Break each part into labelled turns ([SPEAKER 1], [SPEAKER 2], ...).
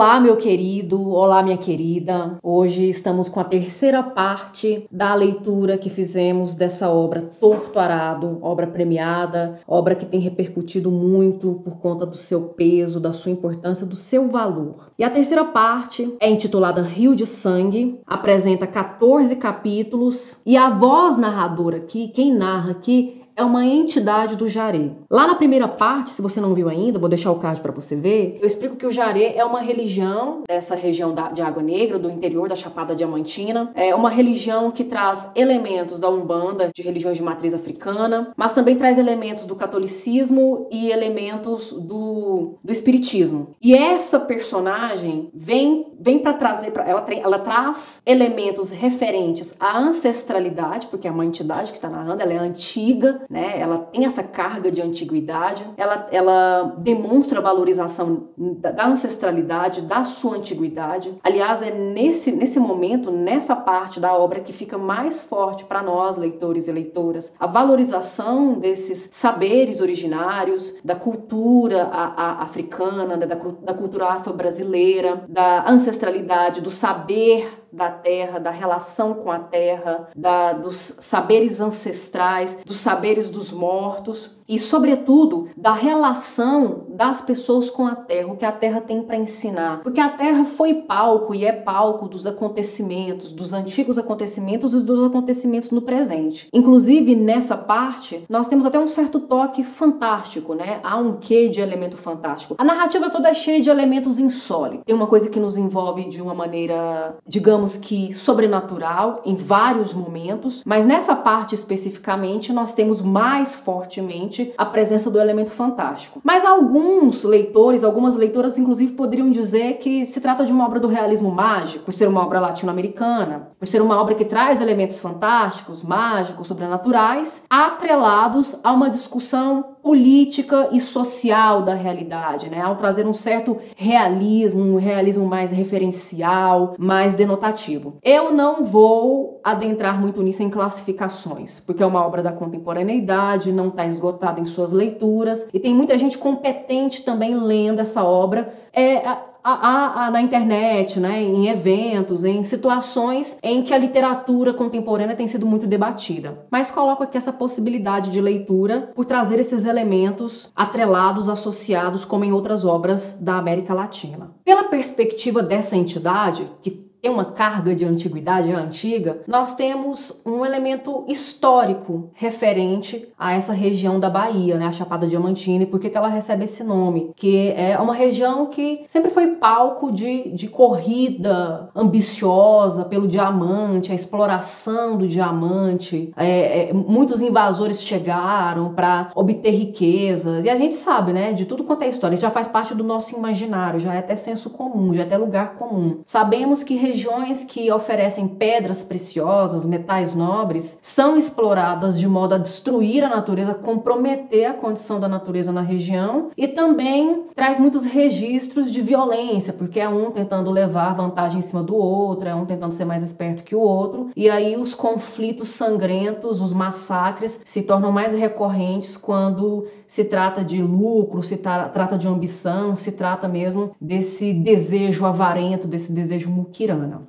[SPEAKER 1] Olá, meu querido, olá, minha querida. Hoje estamos com a terceira parte da leitura que fizemos dessa obra Torto Arado, obra premiada, obra que tem repercutido muito por conta do seu peso, da sua importância, do seu valor. E a terceira parte é intitulada Rio de Sangue, apresenta 14 capítulos e a voz narradora aqui, quem narra aqui, é uma entidade do Jaré. Lá na primeira parte, se você não viu ainda, vou deixar o card para você ver, eu explico que o Jaré é uma religião dessa região de Água Negra, do interior da Chapada Diamantina. É uma religião que traz elementos da Umbanda, de religiões de matriz africana, mas também traz elementos do catolicismo e elementos do, do espiritismo. E essa personagem vem, vem para trazer, pra, ela, ela traz elementos referentes à ancestralidade, porque é uma entidade que está narrando, ela é antiga, né? Ela tem essa carga de antiguidade, ela, ela demonstra valorização da, ancestralidade, da sua antiguidade. Aliás, é nesse, nesse momento, nessa parte da obra que fica mais forte para nós, leitores e leitoras, a valorização desses saberes originários, da cultura a, a, africana, da, da cultura afro-brasileira, da ancestralidade, do saber da terra, da relação com a terra, da, dos saberes ancestrais, dos saberes dos mortos e, sobretudo, da relação das pessoas com a terra, o que a terra tem para ensinar. Porque a terra foi palco e é palco dos acontecimentos, dos antigos acontecimentos e dos acontecimentos no presente. Inclusive, nessa parte, nós temos até um certo toque fantástico, né? Há um quê de elemento fantástico. A narrativa toda é cheia de elementos insólitos. Tem uma coisa que nos envolve de uma maneira, digamos que sobrenatural, em vários momentos, mas nessa parte especificamente, nós temos mais fortemente a presença do elemento fantástico. Mas alguns leitores, algumas leitoras, inclusive, poderiam dizer que se trata de uma obra do realismo mágico, por ser uma obra latino-americana, por ser uma obra que traz elementos fantásticos, mágicos, sobrenaturais, atrelados a uma discussão política e social da realidade, né? Ao trazer um certo realismo, um realismo mais referencial, mais denotativo. Eu não vou adentrar muito nisso em classificações, porque é uma obra da contemporaneidade, não está esgotada em suas leituras e tem muita gente competente também lendo essa obra. É, a, a, na internet, né, em eventos, em situações em que a literatura contemporânea tem sido muito debatida. Mas coloco aqui essa possibilidade de leitura por trazer esses elementos atrelados, associados, como em outras obras da América Latina. Pela perspectiva dessa entidade, que tem uma carga de antiguidade antiga, nós temos um elemento histórico referente a essa região da Bahia, né, a Chapada Diamantina, e por que ela recebe esse nome? Que é uma região que sempre foi palco de, de corrida ambiciosa pelo diamante, a exploração do diamante. É, é, muitos invasores chegaram para obter riquezas, e a gente sabe, né, de tudo quanto é história, isso já faz parte do nosso imaginário, já é até senso comum, já é até lugar comum. Sabemos que regiões que oferecem pedras preciosas, metais nobres, são exploradas de modo a destruir a natureza, comprometer a condição da natureza na região e também traz muitos registros de violência, porque é um tentando levar vantagem em cima do outro, é um tentando ser mais esperto que o outro, e aí os conflitos sangrentos, os massacres se tornam mais recorrentes quando se trata de lucro, se tra trata de ambição, se trata mesmo desse desejo avarento, desse desejo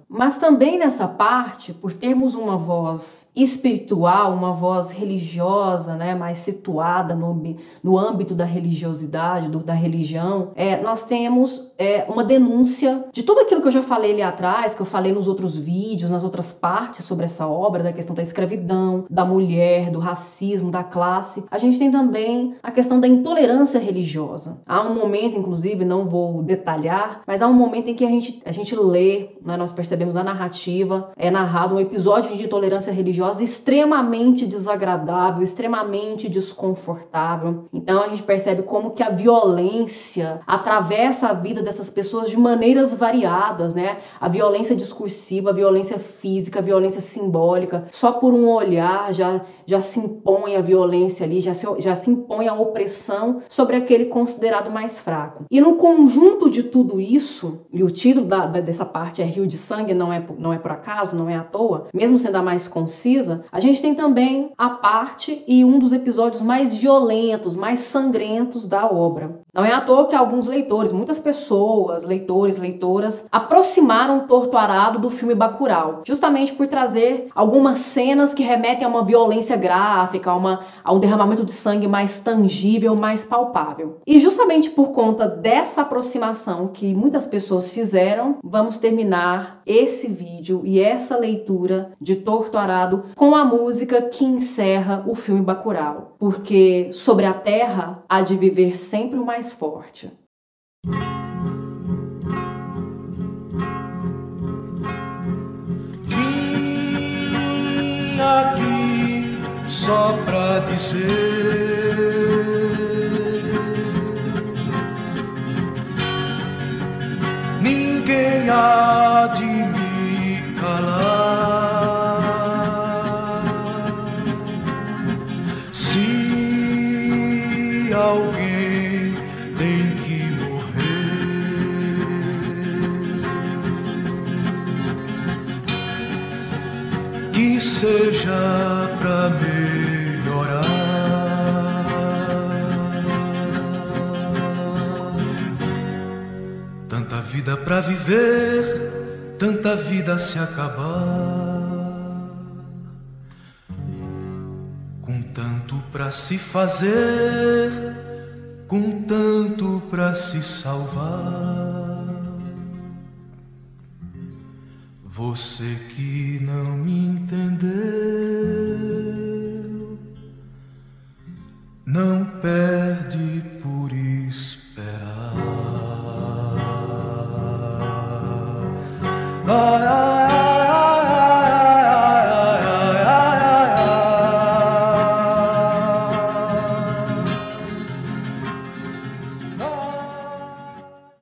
[SPEAKER 1] Mas também nessa parte, por termos uma voz espiritual, uma voz religiosa, né, mais situada no, no âmbito da religiosidade, do, da religião, é, nós temos é, uma denúncia de tudo aquilo que eu já falei ali atrás, que eu falei nos outros vídeos, nas outras partes sobre essa obra, da questão da escravidão, da mulher, do racismo, da classe. A gente tem também a a questão da intolerância religiosa. Há um momento, inclusive, não vou detalhar, mas há um momento em que a gente, a gente lê, né, nós percebemos na narrativa, é narrado um episódio de intolerância religiosa extremamente desagradável, extremamente desconfortável. Então a gente percebe como que a violência atravessa a vida dessas pessoas de maneiras variadas, né? A violência discursiva, a violência física, a violência simbólica. Só por um olhar já, já se impõe a violência ali, já se, já se impõe a opressão sobre aquele considerado mais fraco. E no conjunto de tudo isso, e o título da, da, dessa parte é Rio de Sangue, não é, não é por acaso, não é à toa, mesmo sendo a mais concisa, a gente tem também a parte e um dos episódios mais violentos, mais sangrentos da obra, Não é à toa que alguns leitores, muitas pessoas, leitores, leitoras, aproximaram Torto Arado do filme Bacurau, justamente por trazer algumas cenas que remetem a uma violência gráfica, a, uma, a um derramamento de sangue mais tangível, mais palpável. E justamente por conta dessa aproximação que muitas pessoas fizeram, vamos terminar esse vídeo e essa leitura de Torto Arado com a música que encerra o filme Bacurau, porque sobre a terra há de viver sempre o mais forte.
[SPEAKER 2] Vim aqui só pra dizer ninguém há alguém tem que morrer. Que seja pra melhorar. Tanta vida pra viver, tanta vida se acabar. Para se fazer, com tanto para se salvar. Você que não me entendeu, não perde por esperar. Ah, ah,